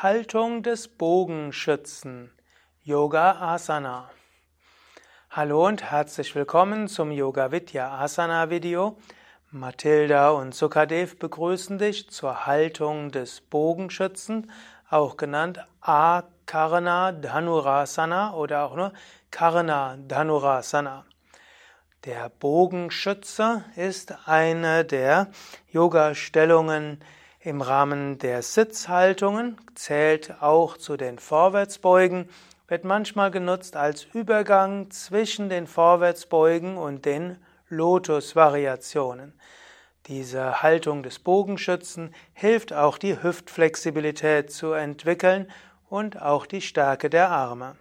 Haltung des Bogenschützen. Yoga Asana. Hallo und herzlich willkommen zum Yoga Vidya Asana Video. Mathilda und Sukadev begrüßen dich zur Haltung des Bogenschützen, auch genannt Akarna Dhanurasana oder auch nur Karna Dhanurasana. Der Bogenschütze ist eine der Yoga-Stellungen, im Rahmen der Sitzhaltungen, zählt auch zu den Vorwärtsbeugen, wird manchmal genutzt als Übergang zwischen den Vorwärtsbeugen und den Lotus-Variationen. Diese Haltung des Bogenschützen hilft auch die Hüftflexibilität zu entwickeln und auch die Stärke der Arme.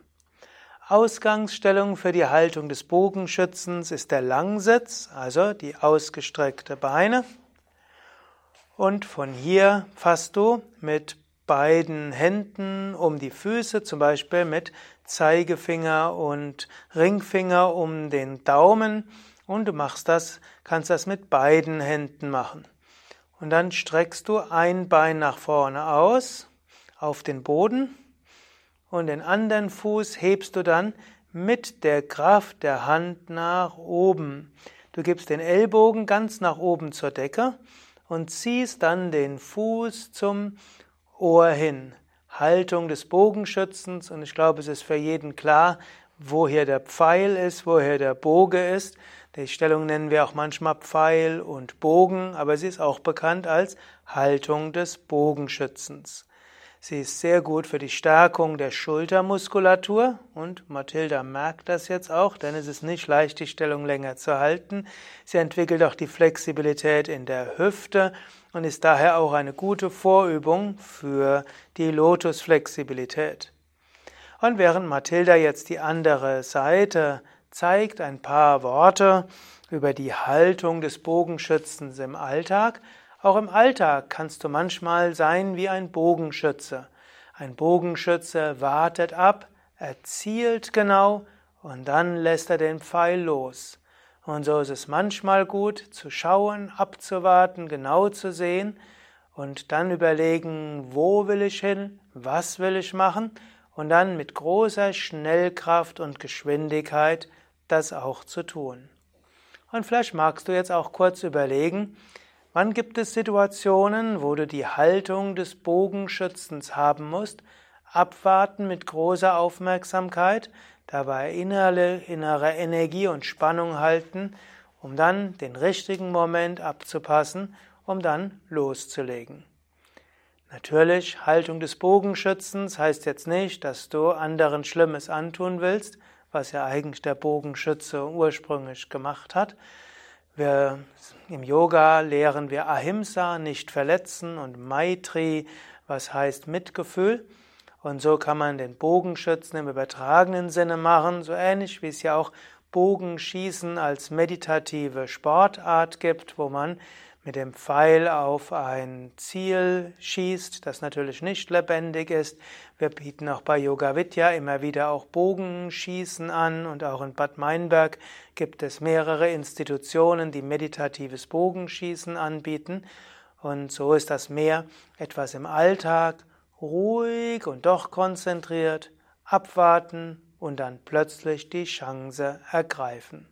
Ausgangsstellung für die Haltung des Bogenschützens ist der Langsitz, also die ausgestreckte Beine. Und von hier fasst du mit beiden Händen um die Füße, zum Beispiel mit Zeigefinger und Ringfinger um den Daumen. Und du machst das, kannst das mit beiden Händen machen. Und dann streckst du ein Bein nach vorne aus auf den Boden und den anderen Fuß hebst du dann mit der Kraft der Hand nach oben. Du gibst den Ellbogen ganz nach oben zur Decke und ziehst dann den Fuß zum Ohr hin. Haltung des Bogenschützens und ich glaube, es ist für jeden klar, wo hier der Pfeil ist, wo hier der Boge ist. Die Stellung nennen wir auch manchmal Pfeil und Bogen, aber sie ist auch bekannt als Haltung des Bogenschützens. Sie ist sehr gut für die Stärkung der Schultermuskulatur und Mathilda merkt das jetzt auch, denn es ist nicht leicht, die Stellung länger zu halten. Sie entwickelt auch die Flexibilität in der Hüfte und ist daher auch eine gute Vorübung für die Lotusflexibilität. Und während Mathilda jetzt die andere Seite zeigt, ein paar Worte über die Haltung des Bogenschützens im Alltag, auch im Alltag kannst du manchmal sein wie ein Bogenschütze. Ein Bogenschütze wartet ab, er zielt genau und dann lässt er den Pfeil los. Und so ist es manchmal gut zu schauen, abzuwarten, genau zu sehen und dann überlegen, wo will ich hin, was will ich machen und dann mit großer Schnellkraft und Geschwindigkeit das auch zu tun. Und vielleicht magst du jetzt auch kurz überlegen, Wann gibt es Situationen, wo du die Haltung des Bogenschützens haben musst, abwarten mit großer Aufmerksamkeit, dabei innere, innere Energie und Spannung halten, um dann den richtigen Moment abzupassen, um dann loszulegen. Natürlich, Haltung des Bogenschützens heißt jetzt nicht, dass du anderen Schlimmes antun willst, was ja eigentlich der Bogenschütze ursprünglich gemacht hat, wir, Im Yoga lehren wir Ahimsa, nicht verletzen, und Maitri, was heißt Mitgefühl. Und so kann man den Bogenschützen im übertragenen Sinne machen, so ähnlich wie es ja auch Bogenschießen als meditative Sportart gibt, wo man mit dem Pfeil auf ein Ziel schießt, das natürlich nicht lebendig ist. Wir bieten auch bei Yoga Vidya immer wieder auch Bogenschießen an und auch in Bad Meinberg gibt es mehrere Institutionen, die meditatives Bogenschießen anbieten. Und so ist das mehr etwas im Alltag, ruhig und doch konzentriert, abwarten und dann plötzlich die Chance ergreifen.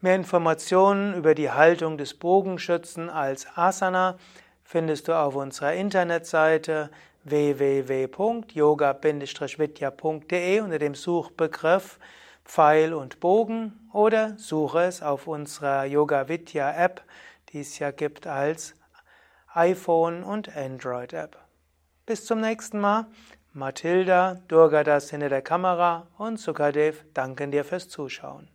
Mehr Informationen über die Haltung des Bogenschützen als Asana findest du auf unserer Internetseite www.yoga-vidya.de unter dem Suchbegriff Pfeil und Bogen oder suche es auf unserer Yoga Vidya App, die es ja gibt als iPhone und Android App. Bis zum nächsten Mal. Mathilda, Durga das hinter der Kamera und Sukadev danken dir fürs Zuschauen.